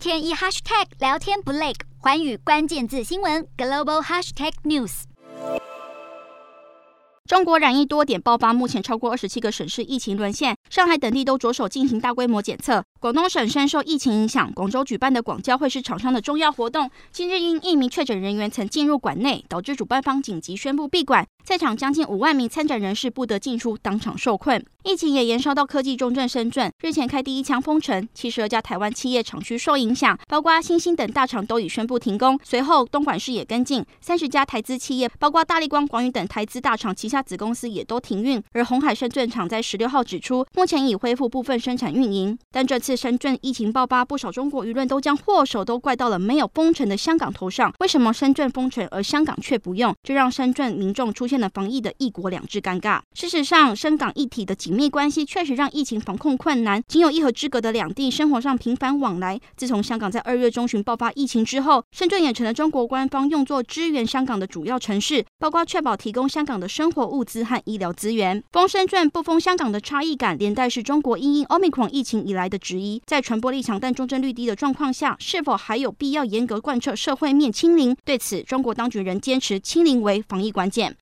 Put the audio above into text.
天一 hashtag 聊天不累，环宇关键字新闻 global hashtag news。中国染疫多点爆发，目前超过二十七个省市疫情沦陷，上海等地都着手进行大规模检测。广东省深受疫情影响，广州举办的广交会是厂商的重要活动，近日因一名确诊人员曾进入馆内，导致主办方紧急宣布闭馆，在场将近五万名参展人士不得进出，当场受困。疫情也延烧到科技重镇深圳，日前开第一枪封城，七十二家台湾企业厂区受影响，包括欣兴等大厂都已宣布停工。随后东莞市也跟进，三十家台资企业，包括大力光、广宇等台资大厂旗下子公司也都停运。而红海深圳厂在十六号指出，目前已恢复部分生产运营。但这次深圳疫情爆发，不少中国舆论都将祸首都怪到了没有封城的香港头上。为什么深圳封城而香港却不用？这让深圳民众出现了防疫的一国两制尴尬。事实上，深港一体的紧密关系确实让疫情防控困难。仅有一河之隔的两地，生活上频繁往来。自从香港在二月中旬爆发疫情之后，深圳也成了中国官方用作支援香港的主要城市，包括确保提供香港的生活物资和医疗资源。封深圳不封香港的差异感，连带是中国因应 Omicron 疫情以来的质疑。在传播力强但重症率低的状况下，是否还有必要严格贯彻社会面清零？对此，中国当局仍坚持清零为防疫关键。